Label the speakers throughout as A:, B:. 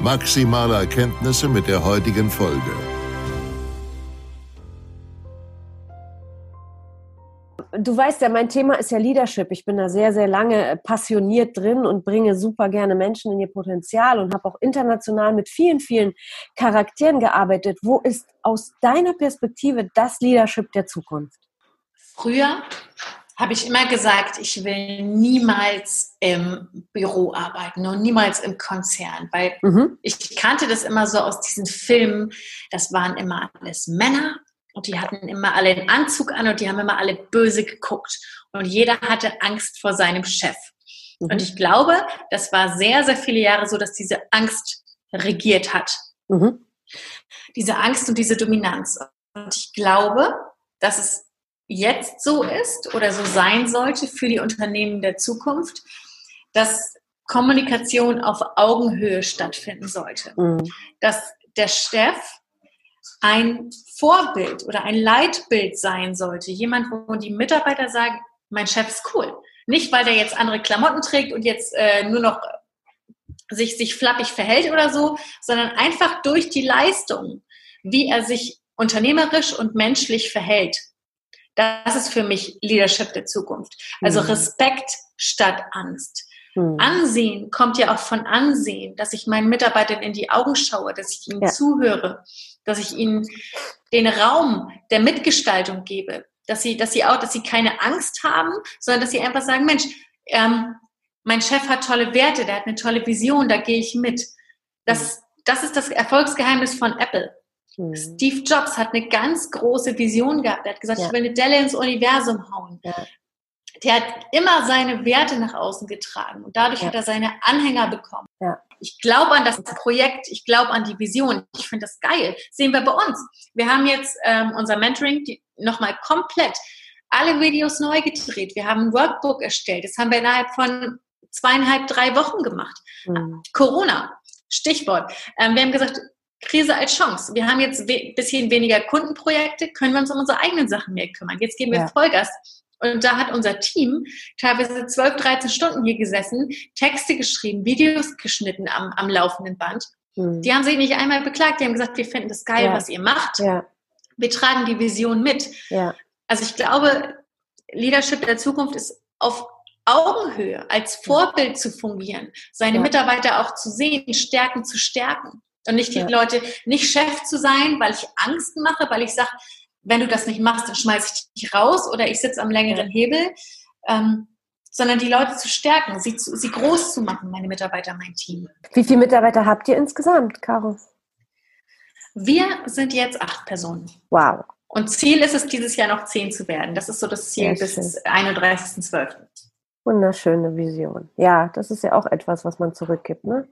A: maximale Erkenntnisse mit der heutigen Folge.
B: du weißt ja, mein Thema ist ja Leadership. Ich bin da sehr, sehr lange äh, passioniert drin und bringe super gerne Menschen in ihr Potenzial und habe auch international mit vielen, vielen Charakteren gearbeitet. Wo ist aus deiner Perspektive das Leadership der Zukunft?
C: Früher habe ich immer gesagt, ich will niemals im Büro arbeiten und niemals im Konzern, weil mhm. ich kannte das immer so aus diesen Filmen. Das waren immer alles Männer und die hatten immer alle einen Anzug an und die haben immer alle böse geguckt. Und jeder hatte Angst vor seinem Chef. Mhm. Und ich glaube, das war sehr, sehr viele Jahre so, dass diese Angst regiert hat. Mhm. Diese Angst und diese Dominanz. Und ich glaube, dass es jetzt so ist oder so sein sollte für die Unternehmen der Zukunft, dass Kommunikation auf Augenhöhe stattfinden sollte. Mhm. Dass der Chef ein Vorbild oder ein Leitbild sein sollte. Jemand, wo die Mitarbeiter sagen, mein Chef ist cool. Nicht, weil der jetzt andere Klamotten trägt und jetzt äh, nur noch sich, sich flappig verhält oder so, sondern einfach durch die Leistung, wie er sich unternehmerisch und menschlich verhält. Das ist für mich Leadership der Zukunft. Also mhm. Respekt statt Angst. Mhm. Ansehen kommt ja auch von Ansehen, dass ich meinen Mitarbeitern in die Augen schaue, dass ich ihnen ja. zuhöre, dass ich ihnen den Raum der Mitgestaltung gebe, dass sie, dass sie auch, dass sie keine Angst haben, sondern dass sie einfach sagen, Mensch, ähm, mein Chef hat tolle Werte, der hat eine tolle Vision, da gehe ich mit. Das, das ist das Erfolgsgeheimnis von Apple. Mhm. Steve Jobs hat eine ganz große Vision gehabt. Er hat gesagt, ja. ich will eine Delle ins Universum hauen. Ja. Der hat immer seine Werte nach außen getragen und dadurch ja. hat er seine Anhänger bekommen. Ich glaube an das Projekt, ich glaube an die Vision. Ich finde das geil. Sehen wir bei uns. Wir haben jetzt ähm, unser Mentoring nochmal komplett alle Videos neu gedreht. Wir haben ein Workbook erstellt. Das haben wir innerhalb von zweieinhalb, drei Wochen gemacht. Mhm. Corona, Stichwort. Ähm, wir haben gesagt, Krise als Chance. Wir haben jetzt ein bisschen weniger Kundenprojekte, können wir uns um unsere eigenen Sachen mehr kümmern. Jetzt geben wir ja. Vollgas und da hat unser Team teilweise 12, 13 Stunden hier gesessen, Texte geschrieben, Videos geschnitten am, am laufenden Band. Mhm. Die haben sich nicht einmal beklagt, die haben gesagt, wir finden das geil, ja. was ihr macht. Ja. Wir tragen die Vision mit. Also ich glaube, Leadership der Zukunft ist auf Augenhöhe als Vorbild zu fungieren, seine Mitarbeiter auch zu sehen, Stärken zu stärken. Und nicht die Leute, nicht Chef zu sein, weil ich Angst mache, weil ich sage, wenn du das nicht machst, dann schmeiße ich dich raus oder ich sitze am längeren Hebel, ähm, sondern die Leute zu stärken, sie, zu, sie groß zu machen, meine Mitarbeiter, mein Team.
B: Wie viele Mitarbeiter habt ihr insgesamt, Caro?
C: Wir sind jetzt acht Personen.
B: Wow.
C: Und Ziel ist es, dieses Jahr noch zehn zu werden. Das ist so das Ziel Sehr bis 31.12.
B: Wunderschöne Vision. Ja, das ist ja auch etwas, was man zurückgibt. Ne?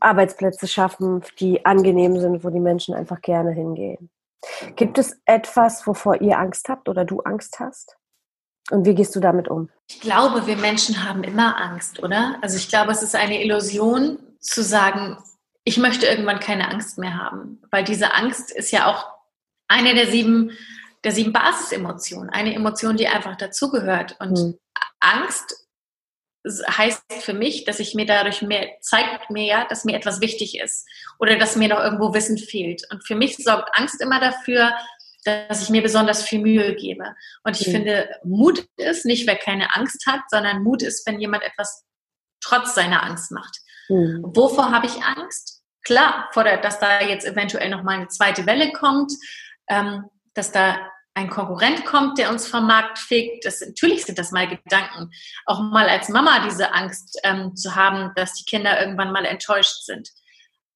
B: Arbeitsplätze schaffen, die angenehm sind, wo die Menschen einfach gerne hingehen. Gibt es etwas, wovor ihr Angst habt oder du Angst hast? Und wie gehst du damit um?
C: Ich glaube, wir Menschen haben immer Angst, oder? Also ich glaube, es ist eine Illusion zu sagen, ich möchte irgendwann keine Angst mehr haben, weil diese Angst ist ja auch eine der sieben, der sieben Basisemotionen, eine Emotion, die einfach dazugehört. Und hm. Angst heißt für mich, dass ich mir dadurch mehr, zeigt mir ja, dass mir etwas wichtig ist oder dass mir noch irgendwo Wissen fehlt. Und für mich sorgt Angst immer dafür, dass ich mir besonders viel Mühe gebe. Und ich mhm. finde, Mut ist nicht, wer keine Angst hat, sondern Mut ist, wenn jemand etwas trotz seiner Angst macht. Mhm. Wovor habe ich Angst? Klar, vor der, dass da jetzt eventuell noch mal eine zweite Welle kommt, ähm, dass da ein Konkurrent kommt, der uns vom Markt fegt. Das, natürlich sind das mal Gedanken. Auch mal als Mama diese Angst ähm, zu haben, dass die Kinder irgendwann mal enttäuscht sind.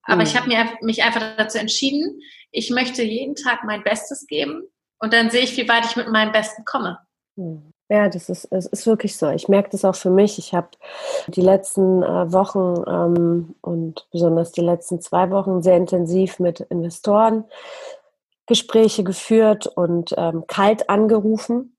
C: Aber mhm. ich habe mich einfach dazu entschieden, ich möchte jeden Tag mein Bestes geben und dann sehe ich, wie weit ich mit meinem Besten komme.
B: Mhm. Ja, das ist, es ist wirklich so. Ich merke das auch für mich. Ich habe die letzten äh, Wochen ähm, und besonders die letzten zwei Wochen sehr intensiv mit Investoren Gespräche geführt und ähm, kalt angerufen.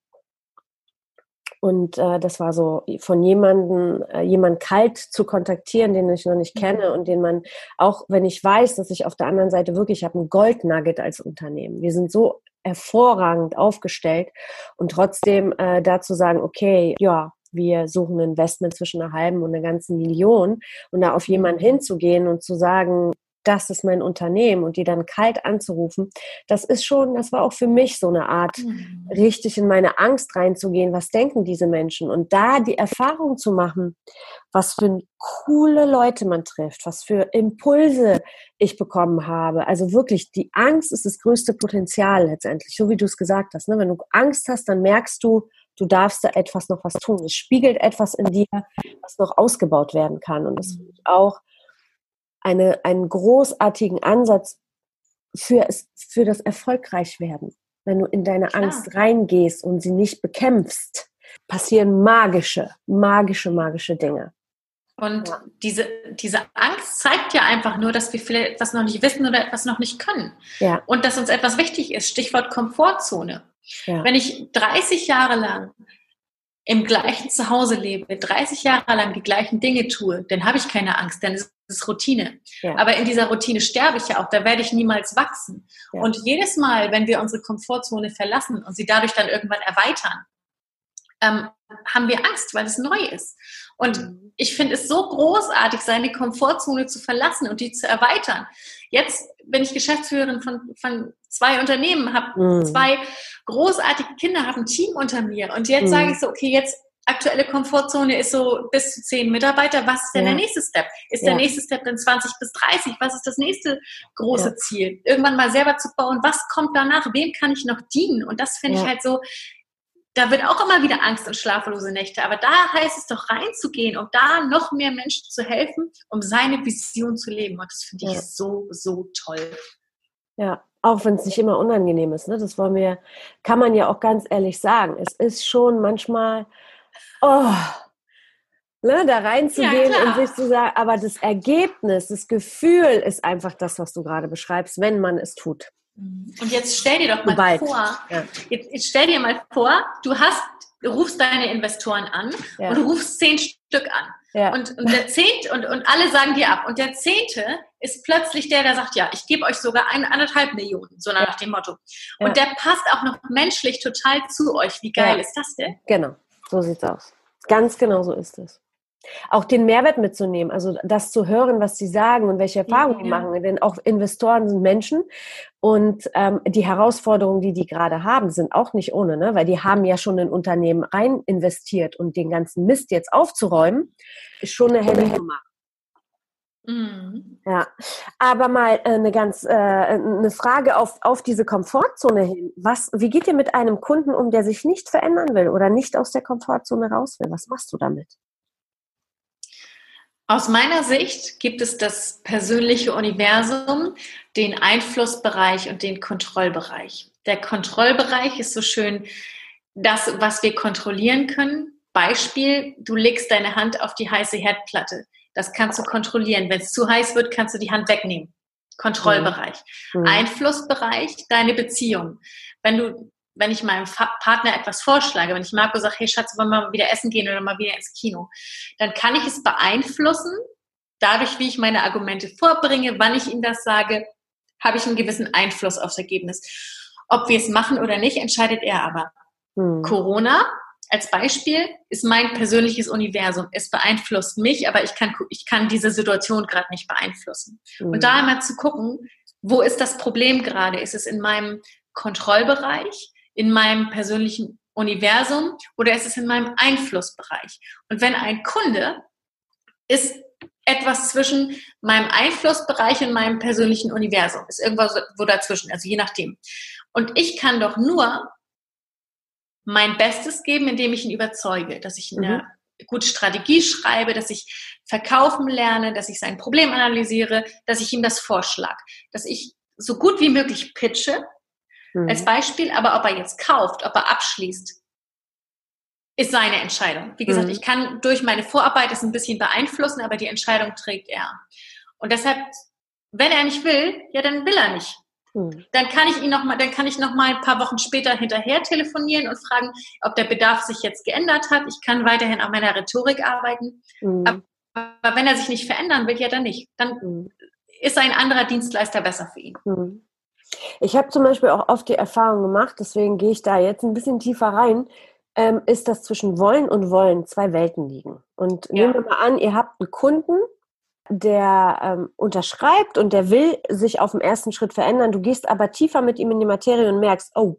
B: Und äh, das war so von jemandem, äh, jemand kalt zu kontaktieren, den ich noch nicht kenne mhm. und den man, auch wenn ich weiß, dass ich auf der anderen Seite wirklich habe, ein Goldnugget als Unternehmen. Wir sind so hervorragend aufgestellt und trotzdem äh, dazu sagen, okay, ja, wir suchen ein Investment zwischen einer halben und einer ganzen Million und da auf jemanden mhm. hinzugehen und zu sagen, das ist mein Unternehmen und die dann kalt anzurufen, das ist schon, das war auch für mich so eine Art, mhm. richtig in meine Angst reinzugehen, was denken diese Menschen und da die Erfahrung zu machen, was für coole Leute man trifft, was für Impulse ich bekommen habe. Also wirklich, die Angst ist das größte Potenzial letztendlich, so wie du es gesagt hast. Ne? Wenn du Angst hast, dann merkst du, du darfst da etwas noch was tun. Es spiegelt etwas in dir, was noch ausgebaut werden kann. Und das finde ich auch eine, einen großartigen Ansatz für, es, für das Erfolgreichwerden. Wenn du in deine Klar. Angst reingehst und sie nicht bekämpfst, passieren magische, magische, magische Dinge.
C: Und ja. diese, diese Angst zeigt ja einfach nur, dass wir vielleicht etwas noch nicht wissen oder etwas noch nicht können. Ja. Und dass uns etwas wichtig ist. Stichwort Komfortzone. Ja. Wenn ich 30 Jahre lang im gleichen Zuhause lebe, 30 Jahre lang die gleichen Dinge tue, dann habe ich keine Angst, dann ist es Routine. Ja. Aber in dieser Routine sterbe ich ja auch, da werde ich niemals wachsen. Ja. Und jedes Mal, wenn wir unsere Komfortzone verlassen und sie dadurch dann irgendwann erweitern, ähm, haben wir Angst, weil es neu ist. Und mhm. ich finde es so großartig, seine Komfortzone zu verlassen und die zu erweitern. Jetzt bin ich Geschäftsführerin von, von zwei Unternehmen, habe mhm. zwei großartige Kinder, habe ein Team unter mir. Und jetzt mhm. sage ich so, okay, jetzt aktuelle Komfortzone ist so bis zu zehn Mitarbeiter. Was ist denn ja. der nächste Step? Ist ja. der nächste Step dann 20 bis 30? Was ist das nächste große ja. Ziel? Irgendwann mal selber zu bauen. Was kommt danach? Wem kann ich noch dienen? Und das finde ich halt so, da wird auch immer wieder Angst und schlaflose Nächte. Aber da heißt es doch reinzugehen, um da noch mehr Menschen zu helfen, um seine Vision zu leben. Und das finde ich so, so toll.
B: Ja, auch wenn es nicht immer unangenehm ist. Ne? Das wollen wir, kann man ja auch ganz ehrlich sagen. Es ist schon manchmal, oh, ne, da reinzugehen ja, und sich zu sagen, aber das Ergebnis, das Gefühl ist einfach das, was du gerade beschreibst, wenn man es tut.
C: Und jetzt stell dir doch mal Bald. vor, ja. jetzt, jetzt, stell dir mal vor, du hast, du rufst deine Investoren an ja. und du rufst zehn Stück an. Ja. Und, und der zehnte, und, und alle sagen dir ab. Und der zehnte ist plötzlich der, der sagt, ja, ich gebe euch sogar eine, anderthalb Millionen, so nach dem Motto. Und der passt auch noch menschlich total zu euch. Wie geil ist das denn?
B: Genau, so sieht's aus. Ganz genau so ist es auch den Mehrwert mitzunehmen, also das zu hören, was sie sagen und welche Erfahrungen ja, die machen. Denn auch Investoren sind Menschen und ähm, die Herausforderungen, die die gerade haben, sind auch nicht ohne, ne? weil die haben ja schon in Unternehmen rein investiert und den ganzen Mist jetzt aufzuräumen, ist schon eine helle Nummer. Mhm. Ja, aber mal äh, eine ganz äh, eine Frage auf, auf diese Komfortzone hin. Was, wie geht ihr mit einem Kunden um, der sich nicht verändern will oder nicht aus der Komfortzone raus will? Was machst du damit?
C: Aus meiner Sicht gibt es das persönliche Universum, den Einflussbereich und den Kontrollbereich. Der Kontrollbereich ist so schön das, was wir kontrollieren können. Beispiel, du legst deine Hand auf die heiße Herdplatte. Das kannst du kontrollieren. Wenn es zu heiß wird, kannst du die Hand wegnehmen. Kontrollbereich. Mhm. Einflussbereich, deine Beziehung. Wenn du wenn ich meinem Partner etwas vorschlage, wenn ich Marco sage, hey Schatz, wollen wir mal wieder essen gehen oder mal wieder ins Kino, dann kann ich es beeinflussen, dadurch, wie ich meine Argumente vorbringe, wann ich ihm das sage, habe ich einen gewissen Einfluss aufs Ergebnis. Ob wir es machen oder nicht, entscheidet er aber. Hm. Corona als Beispiel ist mein persönliches Universum. Es beeinflusst mich, aber ich kann, ich kann diese Situation gerade nicht beeinflussen. Hm. Und da einmal zu gucken, wo ist das Problem gerade? Ist es in meinem Kontrollbereich? In meinem persönlichen Universum oder ist es in meinem Einflussbereich? Und wenn ein Kunde ist etwas zwischen meinem Einflussbereich und meinem persönlichen Universum, ist irgendwas wo dazwischen, also je nachdem. Und ich kann doch nur mein Bestes geben, indem ich ihn überzeuge, dass ich eine mhm. gute Strategie schreibe, dass ich verkaufen lerne, dass ich sein Problem analysiere, dass ich ihm das vorschlag, dass ich so gut wie möglich pitche mhm. als Beispiel, aber ob er jetzt kauft, ob er abschließt, ist seine Entscheidung. Wie gesagt, mhm. ich kann durch meine Vorarbeit es ein bisschen beeinflussen, aber die Entscheidung trägt er. Und deshalb, wenn er nicht will, ja, dann will er nicht. Mhm. Dann kann ich ihn noch mal, dann kann ich noch mal ein paar Wochen später hinterher telefonieren und fragen, ob der Bedarf sich jetzt geändert hat. Ich kann weiterhin an meiner Rhetorik arbeiten. Mhm. Aber wenn er sich nicht verändern will, ja dann nicht. Dann mhm. ist ein anderer Dienstleister besser für ihn.
B: Ich habe zum Beispiel auch oft die Erfahrung gemacht, deswegen gehe ich da jetzt ein bisschen tiefer rein, ähm, ist, dass zwischen Wollen und Wollen zwei Welten liegen. Und ja. nehmen wir mal an, ihr habt einen Kunden, der ähm, unterschreibt und der will sich auf dem ersten Schritt verändern. Du gehst aber tiefer mit ihm in die Materie und merkst, oh,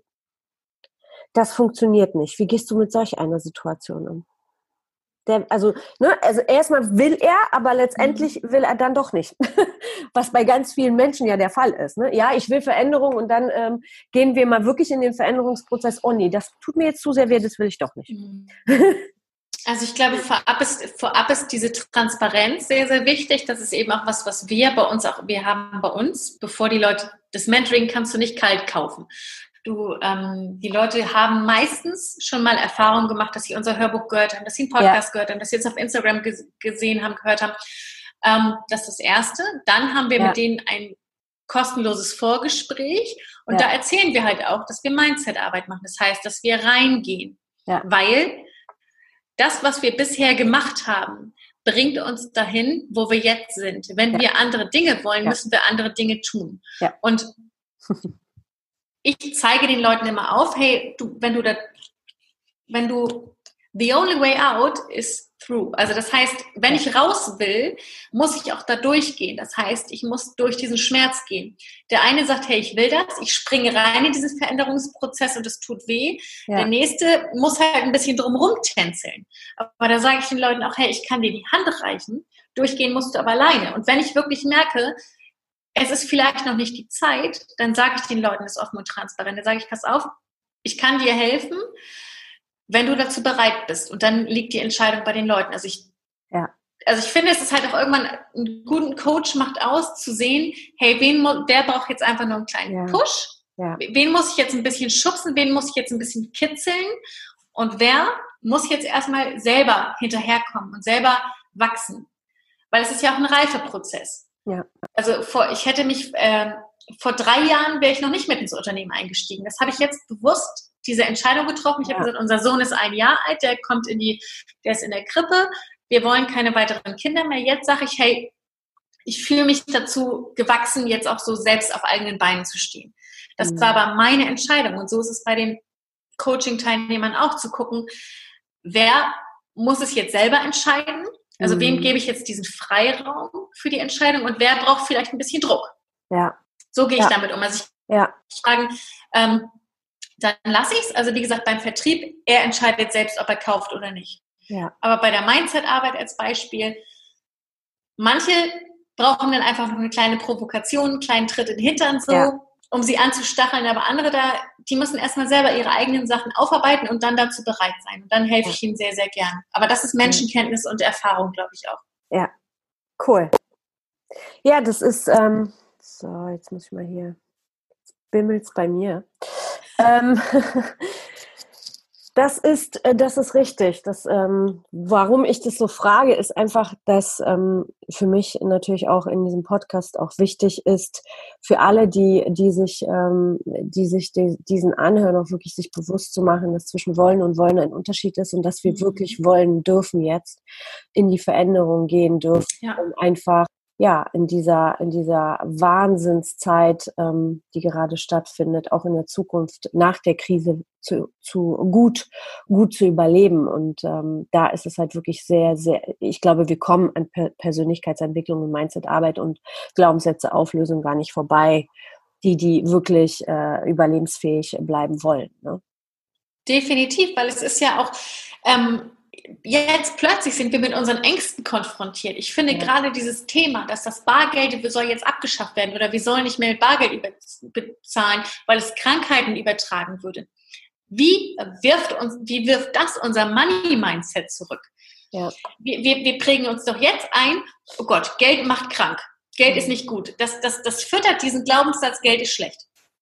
B: das funktioniert nicht. Wie gehst du mit solch einer Situation um? Der, also, ne, also erstmal will er, aber letztendlich mhm. will er dann doch nicht. Was bei ganz vielen Menschen ja der Fall ist. Ne? Ja, ich will Veränderung und dann ähm, gehen wir mal wirklich in den Veränderungsprozess. Oh nee, das tut mir jetzt zu sehr weh, das will ich doch nicht. Mhm.
C: Also ich glaube, vorab ist, vorab ist diese Transparenz sehr, sehr wichtig. Das ist eben auch was, was wir bei uns auch, wir haben bei uns, bevor die Leute, das Mentoring kannst du nicht kalt kaufen. Du, ähm, die Leute haben meistens schon mal Erfahrung gemacht, dass sie unser Hörbuch gehört haben, dass sie einen Podcast ja. gehört haben, dass sie jetzt auf Instagram gesehen haben, gehört haben. Ähm, das ist das Erste. Dann haben wir ja. mit denen ein kostenloses Vorgespräch und ja. da erzählen wir halt auch, dass wir Mindset-Arbeit machen. Das heißt, dass wir reingehen, weil das, was wir bisher gemacht haben, bringt uns dahin, wo wir jetzt sind. Wenn wir andere Dinge wollen, müssen wir andere Dinge tun. Und ich zeige den Leuten immer auf, hey, du, wenn du da, wenn du, the only way out is through. Also das heißt, wenn ich raus will, muss ich auch da durchgehen. Das heißt, ich muss durch diesen Schmerz gehen. Der eine sagt, hey, ich will das, ich springe rein in diesen Veränderungsprozess und es tut weh. Ja. Der nächste muss halt ein bisschen drumherum tänzeln. Aber da sage ich den Leuten auch, hey, ich kann dir die Hand reichen. Durchgehen musst du aber alleine. Und wenn ich wirklich merke, es ist vielleicht noch nicht die Zeit, dann sage ich den Leuten das offen und transparent. Dann sage ich, pass auf, ich kann dir helfen, wenn du dazu bereit bist. Und dann liegt die Entscheidung bei den Leuten. Also ich, ja. also ich finde, es ist halt auch irgendwann einen guten Coach macht aus, zu sehen, hey, wen, wer braucht jetzt einfach nur einen kleinen ja. Push? Ja. Wen muss ich jetzt ein bisschen schubsen? Wen muss ich jetzt ein bisschen kitzeln? Und wer muss jetzt erstmal selber hinterherkommen und selber wachsen? Weil es ist ja auch ein Reifeprozess. Ja. Also vor, ich hätte mich, äh, vor drei Jahren wäre ich noch nicht mit ins Unternehmen eingestiegen. Das habe ich jetzt bewusst diese Entscheidung getroffen. Ich ja. habe gesagt, unser Sohn ist ein Jahr alt, der kommt in die, der ist in der Krippe. Wir wollen keine weiteren Kinder mehr. Jetzt sage ich, hey, ich fühle mich dazu gewachsen, jetzt auch so selbst auf eigenen Beinen zu stehen. Das mhm. war aber meine Entscheidung. Und so ist es bei den Coaching-Teilnehmern auch zu gucken, wer muss es jetzt selber entscheiden also mhm. wem gebe ich jetzt diesen Freiraum für die Entscheidung und wer braucht vielleicht ein bisschen Druck? Ja. So gehe ich ja. damit um. Also ich ja. frage, ähm, dann lasse ich es. Also wie gesagt, beim Vertrieb, er entscheidet selbst, ob er kauft oder nicht. Ja. Aber bei der Mindset-Arbeit als Beispiel, manche brauchen dann einfach noch eine kleine Provokation, einen kleinen Tritt in den Hintern so. Ja um sie anzustacheln, aber andere da, die müssen erstmal selber ihre eigenen Sachen aufarbeiten und dann dazu bereit sein. Und dann helfe ich ihnen sehr, sehr gern. Aber das ist Menschenkenntnis und Erfahrung, glaube ich auch.
B: Ja, cool. Ja, das ist, ähm, so, jetzt muss ich mal hier, jetzt bimmelt bei mir. Ähm, Das ist, äh, das ist richtig. Das, ähm, warum ich das so frage, ist einfach, dass ähm, für mich natürlich auch in diesem Podcast auch wichtig ist, für alle, die, die sich, ähm, die sich die, diesen anhören, auch wirklich sich bewusst zu machen, dass zwischen wollen und wollen ein Unterschied ist und dass wir mhm. wirklich wollen dürfen jetzt in die Veränderung gehen dürfen, ja. um einfach ja, in dieser, in dieser Wahnsinnszeit, ähm, die gerade stattfindet, auch in der Zukunft nach der Krise zu, zu gut, gut zu überleben. Und ähm, da ist es halt wirklich sehr, sehr, ich glaube, wir kommen an per Persönlichkeitsentwicklung und Mindsetarbeit und Glaubenssätze Auflösung gar nicht vorbei, die, die wirklich äh, überlebensfähig bleiben wollen. Ne?
C: Definitiv, weil es ist ja auch, ähm, jetzt plötzlich sind wir mit unseren Ängsten konfrontiert. Ich finde ja. gerade dieses Thema, dass das Bargeld soll jetzt abgeschafft werden oder wir sollen nicht mehr mit Bargeld bezahlen, weil es Krankheiten übertragen würde. Wie wirft uns, wie wirft das unser Money-Mindset zurück? Ja. Wir, wir, wir prägen uns doch jetzt ein, oh Gott, Geld macht krank. Geld ist mhm. nicht gut. Das, das, das füttert diesen Glaubenssatz, Geld ist schlecht.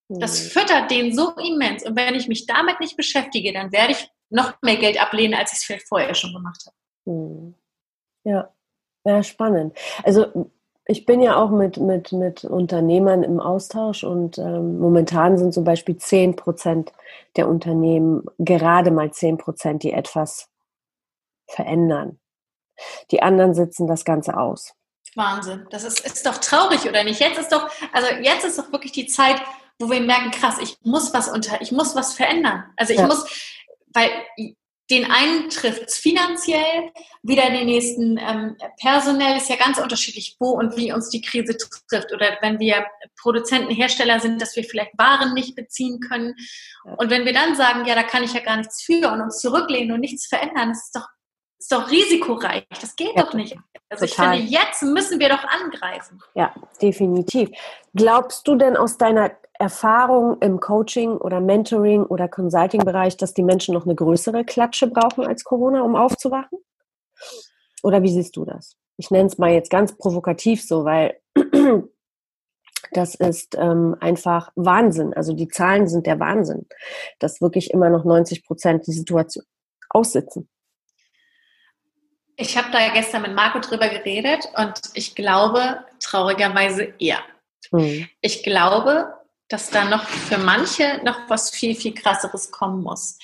C: Das mhm. füttert den so immens. Und wenn ich mich damit nicht beschäftige, dann werde ich noch mehr Geld ablehnen, als ich es vielleicht vorher schon gemacht habe.
B: Mhm. Ja, ja, spannend. Also ich bin ja auch mit, mit, mit Unternehmern im Austausch und ähm, momentan sind zum Beispiel 10 Prozent der Unternehmen, gerade mal 10 Prozent, die etwas verändern. Die anderen sitzen das Ganze aus.
C: Wahnsinn. Das ist, ist doch traurig, oder nicht? Jetzt ist doch, also jetzt ist doch wirklich die Zeit, wo wir merken, krass, ich muss was unter, ich muss was verändern. Also ich ja. muss, weil den einen trifft es finanziell, wieder den nächsten ähm, personell, ist ja ganz unterschiedlich, wo und wie uns die Krise trifft. Oder wenn wir Produzenten, Hersteller sind, dass wir vielleicht Waren nicht beziehen können. Und wenn wir dann sagen, ja, da kann ich ja gar nichts für und uns zurücklehnen und nichts verändern, das ist doch, ist doch risikoreich. Das geht ja, doch nicht. Also total. ich finde, jetzt müssen wir doch angreifen.
B: Ja, definitiv. Glaubst du denn aus deiner Erfahrung im Coaching oder Mentoring oder Consulting-Bereich, dass die Menschen noch eine größere Klatsche brauchen als Corona, um aufzuwachen? Oder wie siehst du das? Ich nenne es mal jetzt ganz provokativ so, weil das ist ähm, einfach Wahnsinn. Also die Zahlen sind der Wahnsinn, dass wirklich immer noch 90 Prozent die Situation aussitzen.
C: Ich habe da gestern mit Marco drüber geredet und ich glaube traurigerweise eher. Hm. Ich glaube, dass da noch für manche noch was viel, viel krasseres kommen muss.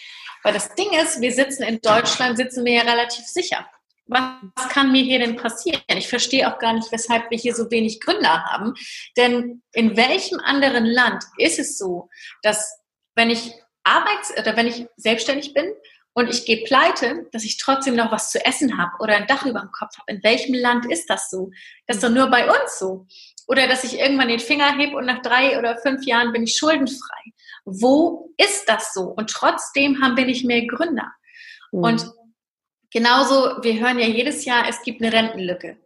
C: Weil das Ding ist, wir sitzen in Deutschland, sitzen wir ja relativ sicher. Was kann mir hier denn passieren? Ich verstehe auch gar nicht, weshalb wir hier so wenig Gründer haben. Denn in welchem anderen Land ist es so, dass wenn ich arbeits- oder wenn ich selbstständig bin und ich gehe pleite, dass ich trotzdem noch was zu essen habe oder ein Dach über dem Kopf habe. In welchem Land ist das so? Das ist doch nur bei uns so. Oder dass ich irgendwann den Finger hebe und nach drei oder fünf Jahren bin ich schuldenfrei. Wo ist das so? Und trotzdem haben wir nicht mehr Gründer. Mhm. Und genauso, wir hören ja jedes Jahr, es gibt eine Rentenlücke.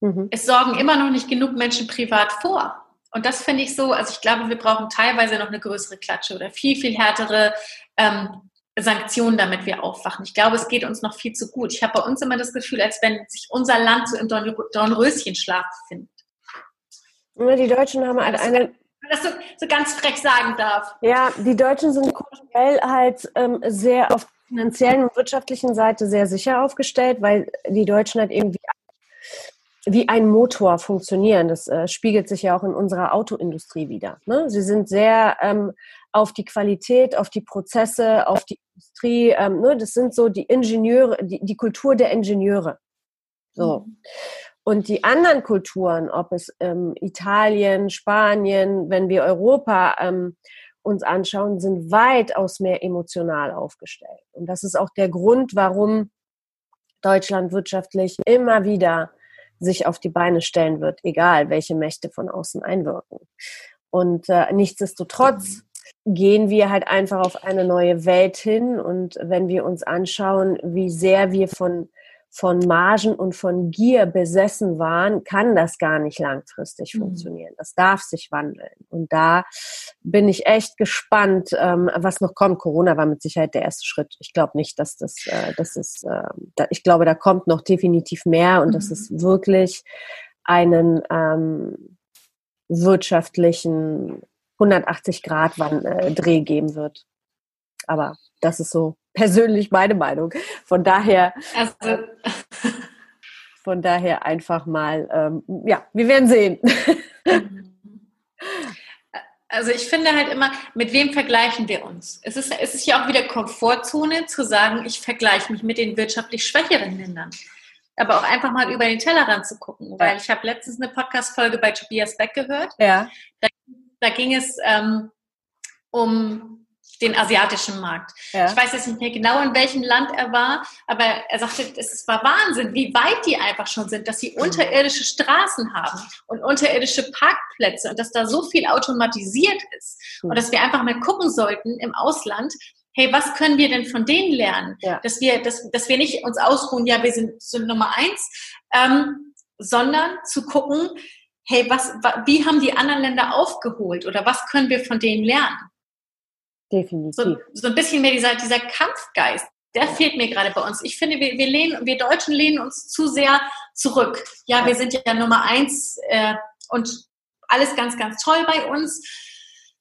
C: Mhm. Es sorgen immer noch nicht genug Menschen privat vor. Und das finde ich so, also ich glaube, wir brauchen teilweise noch eine größere Klatsche oder viel, viel härtere ähm, Sanktionen, damit wir aufwachen. Ich glaube, es geht uns noch viel zu gut. Ich habe bei uns immer das Gefühl, als wenn sich unser Land so im Dornröschenschlaf befindet.
B: Die Deutschen haben halt eine.
C: Wenn das so, so, ganz frech sagen darf.
B: Ja, die Deutschen sind kulturell halt ähm, sehr auf der finanziellen und wirtschaftlichen Seite sehr sicher aufgestellt, weil die Deutschen halt eben wie, wie ein Motor funktionieren. Das äh, spiegelt sich ja auch in unserer Autoindustrie wieder. Ne? Sie sind sehr ähm, auf die Qualität, auf die Prozesse, auf die Industrie. Ähm, ne? Das sind so die Ingenieure, die, die Kultur der Ingenieure. So. Mhm. Und die anderen Kulturen, ob es ähm, Italien, Spanien, wenn wir Europa ähm, uns anschauen, sind weitaus mehr emotional aufgestellt. Und das ist auch der Grund, warum Deutschland wirtschaftlich immer wieder sich auf die Beine stellen wird, egal welche Mächte von außen einwirken. Und äh, nichtsdestotrotz gehen wir halt einfach auf eine neue Welt hin. Und wenn wir uns anschauen, wie sehr wir von von Margen und von Gier besessen waren, kann das gar nicht langfristig mhm. funktionieren. Das darf sich wandeln. Und da bin ich echt gespannt, ähm, was noch kommt. Corona war mit Sicherheit der erste Schritt. Ich glaube nicht, dass das, äh, das ist, äh, da, ich glaube, da kommt noch definitiv mehr und mhm. dass es wirklich einen ähm, wirtschaftlichen 180-Grad-Dreh äh, geben wird. Aber das ist so persönlich meine Meinung. Von daher, also. von daher einfach mal, ähm, ja, wir werden sehen.
C: Also ich finde halt immer, mit wem vergleichen wir uns? Es ist, es ist ja auch wieder Komfortzone zu sagen, ich vergleiche mich mit den wirtschaftlich schwächeren Ländern. Aber auch einfach mal über den Tellerrand zu gucken. Weil ich habe letztens eine Podcast-Folge bei Tobias Beck gehört.
B: Ja.
C: Da, da ging es ähm, um den asiatischen Markt. Ja. Ich weiß jetzt nicht mehr genau, in welchem Land er war, aber er sagte, es war Wahnsinn, wie weit die einfach schon sind, dass sie mhm. unterirdische Straßen haben und unterirdische Parkplätze und dass da so viel automatisiert ist mhm. und dass wir einfach mal gucken sollten im Ausland, hey, was können wir denn von denen lernen? Ja. Dass wir, dass, dass wir nicht uns ausruhen, ja, wir sind, sind Nummer eins, ähm, sondern zu gucken, hey, was, wie haben die anderen Länder aufgeholt oder was können wir von denen lernen?
B: Definitiv.
C: So, so ein bisschen mehr dieser, dieser Kampfgeist, der fehlt mir gerade bei uns. Ich finde, wir, wir, lehnen, wir Deutschen lehnen uns zu sehr zurück. Ja, wir sind ja Nummer eins äh, und alles ganz, ganz toll bei uns.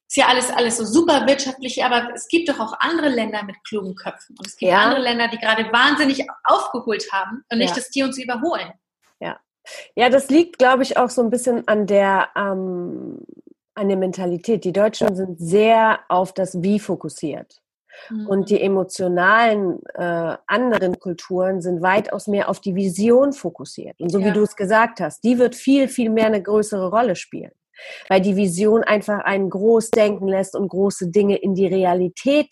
C: Ist ja alles, alles so super wirtschaftlich, aber es gibt doch auch andere Länder mit klugen Köpfen. Und es gibt ja. andere Länder, die gerade wahnsinnig aufgeholt haben und nicht, ja. dass die uns überholen.
B: Ja. Ja, das liegt, glaube ich, auch so ein bisschen an der, ähm, an der Mentalität. Die Deutschen sind sehr auf das Wie fokussiert. Mhm. Und die emotionalen äh, anderen Kulturen sind weitaus mehr auf die Vision fokussiert. Und so ja. wie du es gesagt hast, die wird viel, viel mehr eine größere Rolle spielen. Weil die Vision einfach einen groß denken lässt und große Dinge in die Realität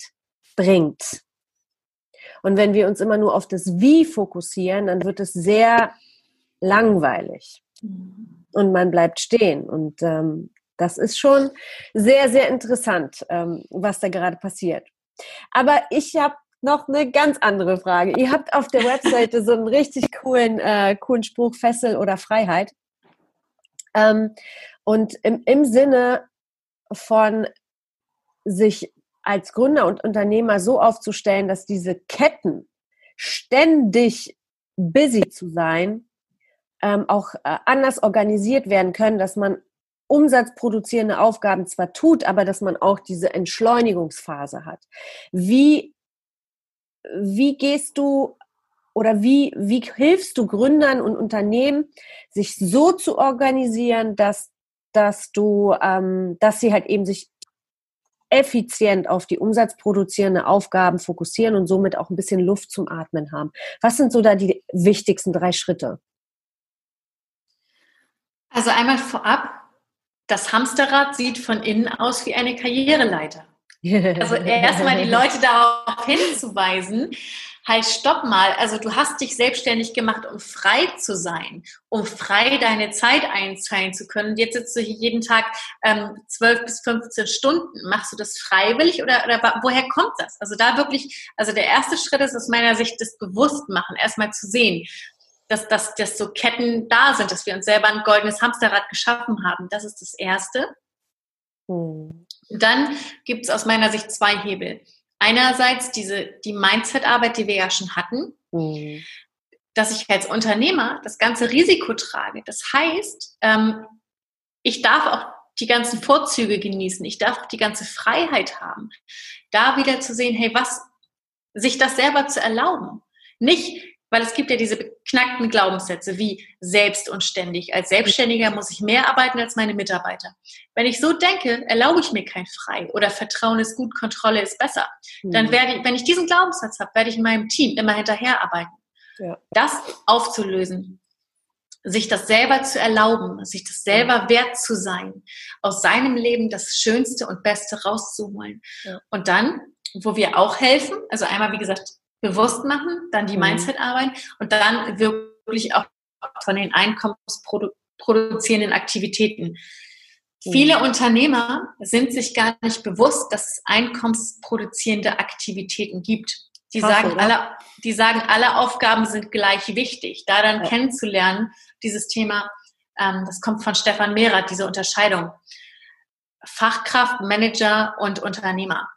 B: bringt. Und wenn wir uns immer nur auf das Wie fokussieren, dann wird es sehr langweilig. Mhm. Und man bleibt stehen. Und ähm, das ist schon sehr, sehr interessant, ähm, was da gerade passiert. Aber ich habe noch eine ganz andere Frage. Ihr habt auf der Webseite so einen richtig coolen, äh, coolen Spruch, Fessel oder Freiheit. Ähm, und im, im Sinne von sich als Gründer und Unternehmer so aufzustellen, dass diese Ketten ständig busy zu sein, ähm, auch äh, anders organisiert werden können, dass man umsatzproduzierende Aufgaben zwar tut, aber dass man auch diese Entschleunigungsphase hat. Wie, wie gehst du oder wie, wie hilfst du Gründern und Unternehmen, sich so zu organisieren, dass, dass du, ähm, dass sie halt eben sich effizient auf die umsatzproduzierende Aufgaben fokussieren und somit auch ein bisschen Luft zum Atmen haben. Was sind so da die wichtigsten drei Schritte?
C: Also einmal vorab, das Hamsterrad sieht von innen aus wie eine Karriereleiter. Also erstmal die Leute darauf hinzuweisen, halt stopp mal, also du hast dich selbstständig gemacht, um frei zu sein, um frei deine Zeit einzahlen zu können. Jetzt sitzt du hier jeden Tag ähm, 12 bis 15 Stunden. Machst du das freiwillig oder, oder woher kommt das? Also da wirklich, also der erste Schritt ist aus meiner Sicht das Bewusstmachen, erstmal zu sehen, dass, dass, dass so Ketten da sind, dass wir uns selber ein goldenes Hamsterrad geschaffen haben. Das ist das Erste. Hm. Dann gibt es aus meiner Sicht zwei Hebel. Einerseits diese, die Mindset-Arbeit, die wir ja schon hatten, hm. dass ich als Unternehmer das ganze Risiko trage. Das heißt, ähm, ich darf auch die ganzen Vorzüge genießen. Ich darf auch die ganze Freiheit haben. Da wieder zu sehen, hey, was, sich das selber zu erlauben. Nicht, weil es gibt ja diese beknackten Glaubenssätze wie selbst und ständig. Als Selbstständiger muss ich mehr arbeiten als meine Mitarbeiter. Wenn ich so denke, erlaube ich mir kein Frei oder Vertrauen ist gut, Kontrolle ist besser. Dann mhm. werde ich, wenn ich diesen Glaubenssatz habe, werde ich in meinem Team immer hinterherarbeiten. Ja. Das aufzulösen, sich das selber zu erlauben, sich das selber wert zu sein, aus seinem Leben das Schönste und Beste rauszuholen. Ja. Und dann, wo wir auch helfen, also einmal, wie gesagt, bewusst machen, dann die mhm. Mindset-Arbeit und dann wirklich auch von den einkommensproduzierenden Aktivitäten. Mhm. Viele Unternehmer sind sich gar nicht bewusst, dass es einkommensproduzierende Aktivitäten gibt. Die Krass, sagen, alle, die sagen, alle Aufgaben sind gleich wichtig. Da dann ja. kennenzulernen, dieses Thema, ähm, das kommt von Stefan Mehrath, diese Unterscheidung. Fachkraft, Manager und Unternehmer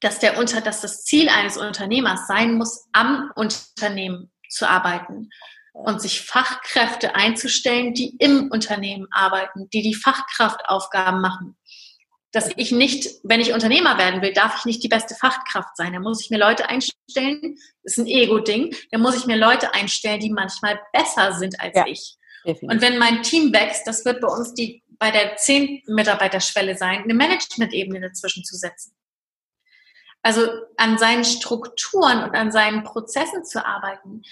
C: dass, der unter, dass das Ziel eines Unternehmers sein muss, am Unternehmen zu arbeiten und sich Fachkräfte einzustellen, die im Unternehmen arbeiten, die die Fachkraftaufgaben machen. Dass ich nicht, wenn ich Unternehmer werden will, darf ich nicht die beste Fachkraft sein. Da muss ich mir Leute einstellen, das ist ein Ego-Ding, da muss ich mir Leute einstellen, die manchmal besser sind als ja, ich. Definitiv. Und wenn mein Team wächst, das wird bei uns die bei der 10 Mitarbeiterschwelle sein, eine Management-Ebene dazwischen zu setzen. Also an seinen Strukturen und an seinen Prozessen zu arbeiten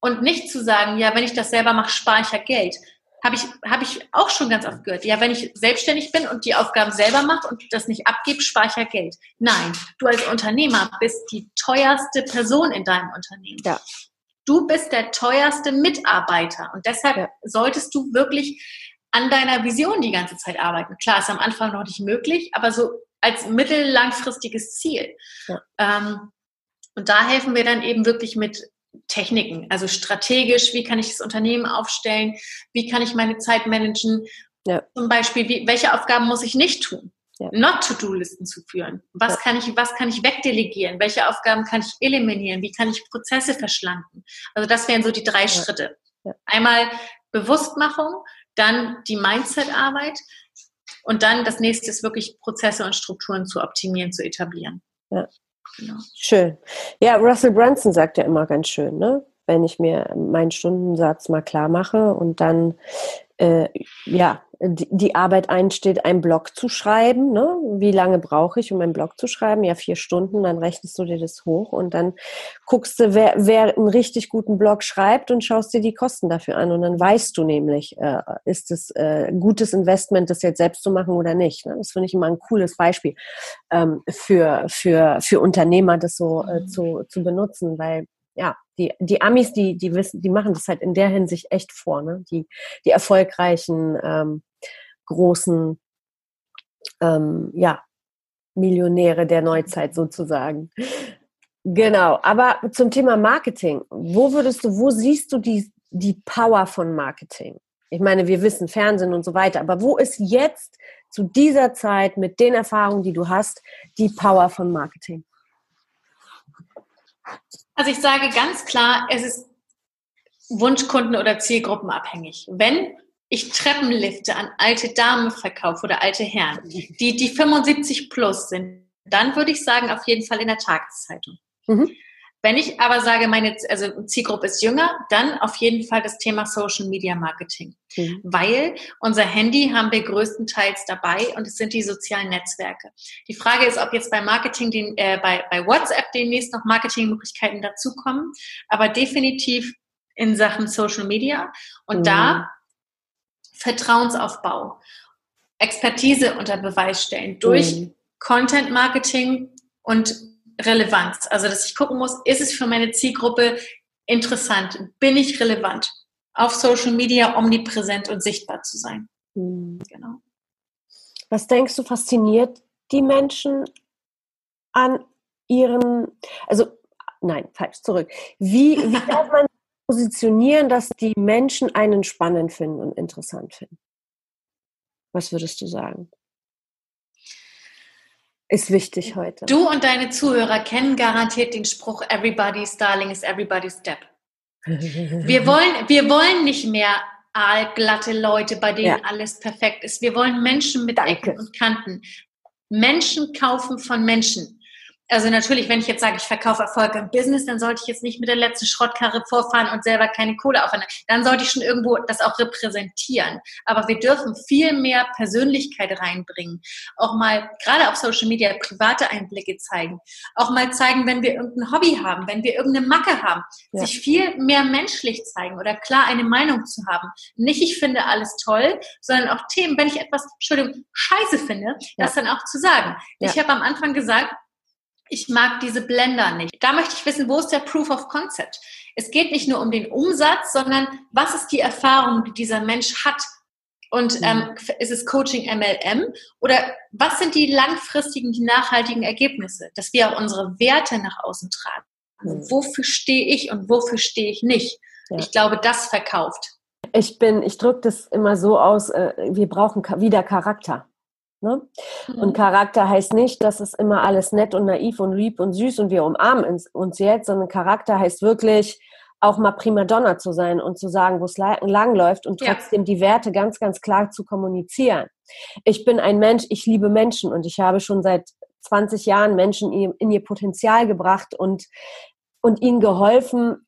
C: und nicht zu sagen, ja, wenn ich das selber mache, spare ich ja Geld. Habe ich, hab ich auch schon ganz oft gehört. Ja, wenn ich selbstständig bin und die Aufgaben selber mache und das nicht abgebe, spare ich ja Geld. Nein, du als Unternehmer bist die teuerste Person in deinem Unternehmen. Ja. Du bist der teuerste Mitarbeiter und deshalb ja. solltest du wirklich an deiner Vision die ganze Zeit arbeiten. Klar, ist am Anfang noch nicht möglich, aber so als mittellangfristiges Ziel. Ja. Ähm, und da helfen wir dann eben wirklich mit Techniken, also strategisch, wie kann ich das Unternehmen aufstellen, wie kann ich meine Zeit managen, ja. zum Beispiel, wie, welche Aufgaben muss ich nicht tun. ja. Not-to-Do-Listen zu führen. Was, ja. kann ich, was kann ich wegdelegieren? Welche Aufgaben kann ich eliminieren? Wie kann ich Prozesse verschlanken? Also das wären so die drei. Schritte. Einmal Bewusstmachung, dann die Mindset-Arbeit und dann das nächste ist wirklich Prozesse und Strukturen zu optimieren, zu etablieren.
B: Ja. Genau. Schön. Ja, Russell Brunson sagt ja immer ganz schön, ne? wenn ich mir meinen Stundensatz mal klar mache und dann äh, ja die, Arbeit einsteht, einen Blog zu schreiben. Ne? Wie lange brauche ich, um einen Blog zu schreiben? Ja, vier Stunden, dann rechnest du dir das hoch und dann guckst du, wer, wer einen richtig guten Blog schreibt und schaust dir die Kosten dafür an. Und dann weißt du nämlich, äh, ist es äh, ein gutes Investment, das jetzt selbst zu machen oder nicht. Ne? Das finde ich immer ein cooles Beispiel ähm, für, für, für Unternehmer, das so äh, zu, zu benutzen, weil ja, die, die Amis, die, die wissen, die machen das halt in der Hinsicht echt vor, ne? Die, die erfolgreichen, ähm, großen, ähm, ja, Millionäre der Neuzeit sozusagen. Genau, aber zum Thema Marketing, wo würdest du, wo siehst du die, die Power von Marketing? Ich meine, wir wissen Fernsehen und so weiter, aber wo ist jetzt zu dieser Zeit mit den Erfahrungen, die du hast, die Power von Marketing?
C: Also ich sage ganz klar, es ist Wunschkunden oder Zielgruppen abhängig. Wenn ich Treppenlifte an alte Damen verkaufe oder alte Herren, die, die 75 plus sind, dann würde ich sagen, auf jeden Fall in der Tageszeitung. Mhm. Wenn ich aber sage, meine also Zielgruppe ist jünger, dann auf jeden Fall das Thema Social Media Marketing. Mhm. Weil unser Handy haben wir größtenteils dabei und es sind die sozialen Netzwerke. Die Frage ist, ob jetzt bei Marketing, den, äh, bei, bei WhatsApp demnächst noch Marketingmöglichkeiten dazukommen, aber definitiv in Sachen Social Media. Und mhm. da Vertrauensaufbau, Expertise unter Beweis stellen durch mhm. Content Marketing und Relevanz. Also, dass ich gucken muss, ist es für meine Zielgruppe interessant? Bin ich relevant? Auf Social Media omnipräsent und sichtbar zu sein.
B: Mhm. Genau. Was denkst du, fasziniert die Menschen an ihren, also, nein, falsch, zurück. Wie, wie darf man positionieren, dass die Menschen einen spannend finden und interessant finden? Was würdest du sagen? ist wichtig heute.
C: Du und deine Zuhörer kennen garantiert den Spruch Everybody's Darling is everybody's step. Wir wollen, wir wollen nicht mehr aalglatte Leute, bei denen ja. alles perfekt ist. Wir wollen Menschen mit Danke. Ecken und Kanten. Menschen kaufen von Menschen also natürlich, wenn ich jetzt sage, ich verkaufe Erfolg im Business, dann sollte ich jetzt nicht mit der letzten Schrottkarre vorfahren und selber keine Kohle aufwenden. Dann sollte ich schon irgendwo das auch repräsentieren. Aber wir dürfen viel mehr Persönlichkeit reinbringen. Auch mal, gerade auf Social Media, private Einblicke zeigen. Auch mal zeigen, wenn wir irgendein Hobby haben, wenn wir irgendeine Macke haben. Ja. Sich viel mehr menschlich zeigen oder klar eine Meinung zu haben. Nicht, ich finde alles toll, sondern auch Themen, wenn ich etwas, Entschuldigung, scheiße finde, ja. das dann auch zu sagen. Ja. Ich habe am Anfang gesagt, ich mag diese Blender nicht. Da möchte ich wissen, wo ist der Proof of Concept? Es geht nicht nur um den Umsatz, sondern was ist die Erfahrung, die dieser Mensch hat? Und mhm. ähm, ist es Coaching MLM? Oder was sind die langfristigen, die nachhaltigen Ergebnisse? Dass wir auch unsere Werte nach außen tragen. Also wofür stehe ich und wofür stehe ich nicht? Ja. Ich glaube, das verkauft.
B: Ich bin, ich drücke das immer so aus, äh, wir brauchen wieder Charakter. Ne? Mhm. Und Charakter heißt nicht, dass es immer alles nett und naiv und lieb und süß und wir umarmen uns jetzt, sondern Charakter heißt wirklich auch mal Primadonna zu sein und zu sagen, wo es lang läuft und trotzdem ja. die Werte ganz, ganz klar zu kommunizieren. Ich bin ein Mensch, ich liebe Menschen und ich habe schon seit 20 Jahren Menschen in ihr Potenzial gebracht und, und ihnen geholfen,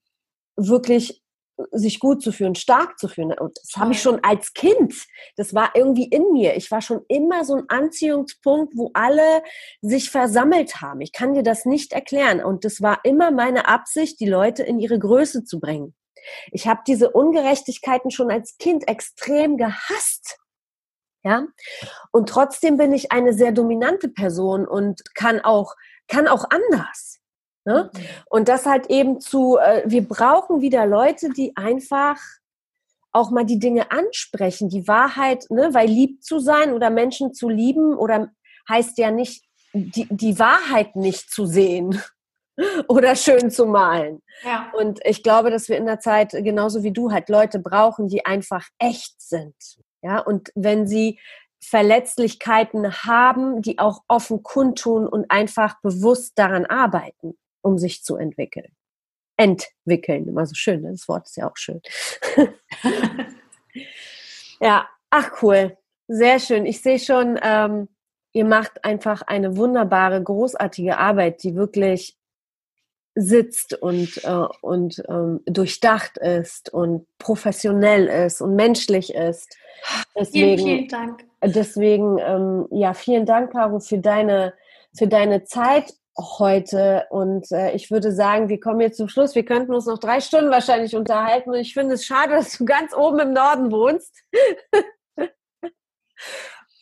B: wirklich sich gut zu fühlen, stark zu fühlen. Und das habe ich schon als Kind. Das war irgendwie in mir. Ich war schon immer so ein Anziehungspunkt, wo alle sich versammelt haben. Ich kann dir das nicht erklären. Und das war immer meine Absicht, die Leute in ihre Größe zu bringen. Ich habe diese Ungerechtigkeiten schon als Kind extrem gehasst. Ja? Und trotzdem bin ich eine sehr dominante Person und kann auch, kann auch anders. Ne? Mhm. Und das halt eben zu, äh, wir brauchen wieder Leute, die einfach auch mal die Dinge ansprechen, die Wahrheit, ne? weil lieb zu sein oder Menschen zu lieben oder heißt ja nicht, die, die Wahrheit nicht zu sehen oder schön zu malen. Ja. Und ich glaube, dass wir in der Zeit, genauso wie du, halt Leute brauchen, die einfach echt sind. Ja, und wenn sie Verletzlichkeiten haben, die auch offen kundtun und einfach bewusst daran arbeiten, um sich zu entwickeln. Entwickeln, immer so schön, ne? das Wort ist ja auch schön. ja, ach cool, sehr schön. Ich sehe schon, ähm, ihr macht einfach eine wunderbare, großartige Arbeit, die wirklich sitzt und, äh, und ähm, durchdacht ist und professionell ist und menschlich ist.
C: Deswegen, vielen, vielen Dank.
B: Deswegen, ähm, ja, vielen Dank, Caro, für deine, für deine Zeit heute. Und äh, ich würde sagen, wir kommen jetzt zum Schluss. Wir könnten uns noch drei Stunden wahrscheinlich unterhalten. Und ich finde es schade, dass du ganz oben im Norden wohnst.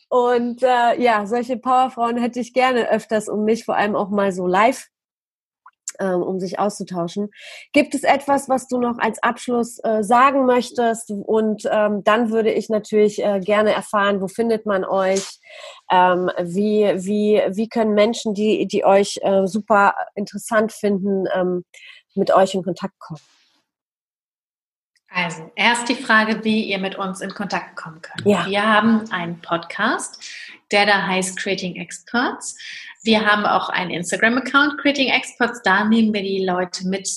B: Und äh, ja, solche Powerfrauen hätte ich gerne öfters um mich, vor allem auch mal so live, ähm, um sich auszutauschen. Gibt es etwas, was du noch als Abschluss äh, sagen möchtest? Und ähm, dann würde ich natürlich äh, gerne erfahren, wo findet man euch? Ähm, wie, wie, wie können Menschen, die, die euch äh, super interessant finden, ähm, mit euch in Kontakt kommen?
C: Also, erst die Frage, wie ihr mit uns in Kontakt kommen könnt. Ja. Wir haben einen Podcast, der da heißt Creating Experts. Wir haben auch einen Instagram-Account, Creating Experts. Da nehmen wir die Leute mit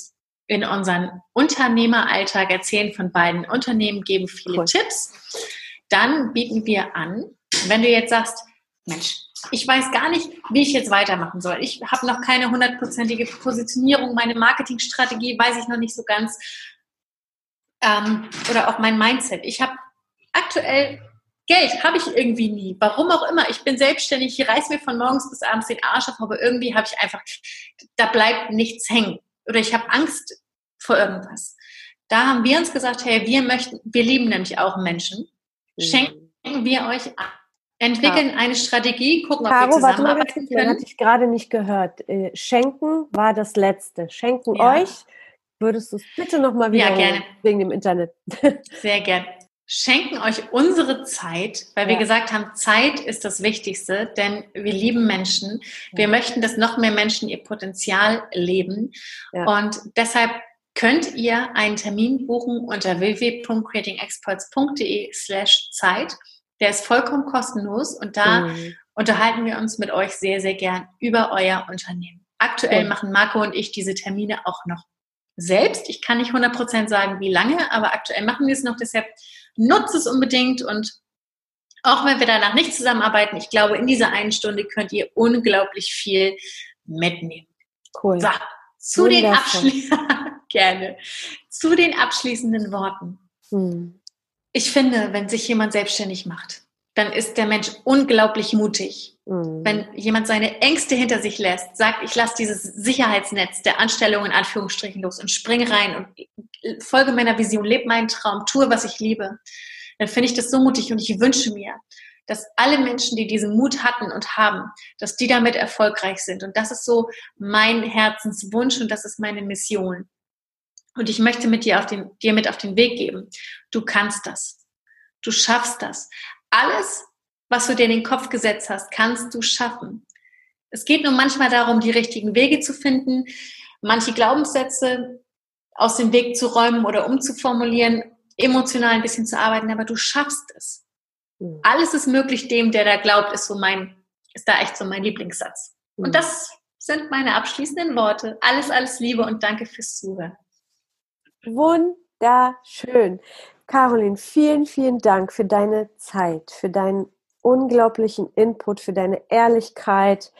C: in unseren Unternehmeralltag, erzählen von beiden Unternehmen, geben viele cool. Tipps. Dann bieten wir an, wenn du jetzt sagst, Mensch, ich weiß gar nicht, wie ich jetzt weitermachen soll. Ich habe noch keine hundertprozentige Positionierung, meine Marketingstrategie weiß ich noch nicht so ganz ähm, oder auch mein Mindset. Ich habe aktuell Geld habe ich irgendwie nie. Warum auch immer. Ich bin selbstständig, ich reiß mir von morgens bis abends den Arsch auf, aber irgendwie habe ich einfach, da bleibt nichts hängen. Oder ich habe Angst vor irgendwas. Da haben wir uns gesagt, hey, wir möchten, wir lieben nämlich auch Menschen. Mhm. Schenken wir euch an. Entwickeln ja. eine Strategie, gucken, Caro, ob wir zusammenarbeiten
B: können. hatte ich gerade nicht gehört. Äh, schenken war das Letzte. Schenken ja. euch Würdest du es bitte nochmal wieder
C: ja, gerne.
B: wegen dem Internet?
C: Sehr gerne. Schenken euch unsere Zeit, weil ja. wir gesagt haben, Zeit ist das Wichtigste, denn wir lieben Menschen. Wir ja. möchten, dass noch mehr Menschen ihr Potenzial leben. Und deshalb könnt ihr einen Termin buchen unter www.creatingexperts.de slash Zeit. Der ist vollkommen kostenlos und da mhm. unterhalten wir uns mit euch sehr, sehr gern über euer Unternehmen. Aktuell machen Marco und ich diese Termine auch noch selbst. Ich kann nicht 100% sagen, wie lange, aber aktuell machen wir es noch. Deshalb nutzt es unbedingt und auch wenn wir danach nicht zusammenarbeiten, ich glaube, in dieser einen Stunde könnt ihr unglaublich viel mitnehmen.
B: Cool.
C: So, zu den, Abschli Gerne. zu den abschließenden Worten. Hm. Ich finde, wenn sich jemand selbstständig macht, dann ist der Mensch unglaublich mutig. Mhm. Wenn jemand seine Ängste hinter sich lässt, sagt, ich lasse dieses Sicherheitsnetz der Anstellung in Anführungsstrichen los und springe rein und folge meiner Vision, lebe meinen Traum, tue, was ich liebe, dann finde ich das so mutig und ich wünsche mir, dass alle Menschen, die diesen Mut hatten und haben, dass die damit erfolgreich sind. Und das ist so mein Herzenswunsch und das ist meine Mission. Und ich möchte mit dir, auf den, dir mit auf den Weg geben. Du kannst das. Du schaffst das alles, was du dir in den Kopf gesetzt hast, kannst du schaffen. Es geht nur manchmal darum, die richtigen Wege zu finden, manche Glaubenssätze aus dem Weg zu räumen oder umzuformulieren, emotional ein bisschen zu arbeiten, aber du schaffst es. Mhm. Alles ist möglich dem, der da glaubt, ist so mein, ist da echt so mein Lieblingssatz. Mhm. Und das sind meine abschließenden Worte. Alles, alles Liebe und danke fürs Zuhören.
B: Wunderschön. Caroline, vielen, vielen Dank für deine Zeit, für deinen unglaublichen Input, für deine Ehrlichkeit,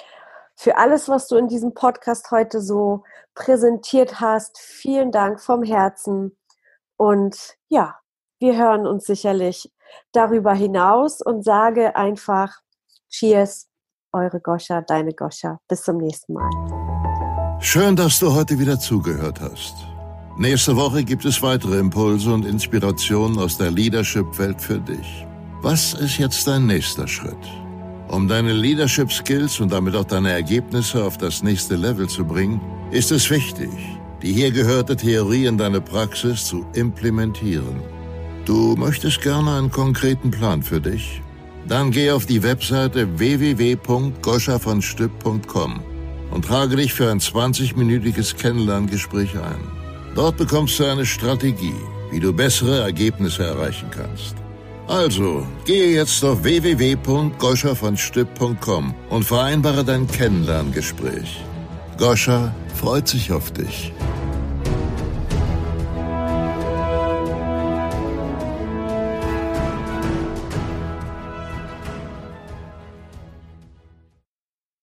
B: für alles, was du in diesem Podcast heute so präsentiert hast. Vielen Dank vom Herzen. Und ja, wir hören uns sicherlich darüber hinaus und sage einfach Cheers, eure Goscha, deine Goscha. Bis zum nächsten Mal.
A: Schön, dass du heute wieder zugehört hast. Nächste Woche gibt es weitere Impulse und Inspirationen aus der Leadership-Welt für dich. Was ist jetzt dein nächster Schritt? Um deine Leadership-Skills und damit auch deine Ergebnisse auf das nächste Level zu bringen, ist es wichtig, die hier gehörte Theorie in deine Praxis zu implementieren. Du möchtest gerne einen konkreten Plan für dich? Dann geh auf die Webseite www.goschavonstipp.com und trage dich für ein 20-minütiges Kennenlerngespräch ein. Dort bekommst du eine Strategie, wie du bessere Ergebnisse erreichen kannst. Also, gehe jetzt auf www.goscha-von-stipp.com und vereinbare dein Kennenlerngespräch. Goscha freut sich auf dich.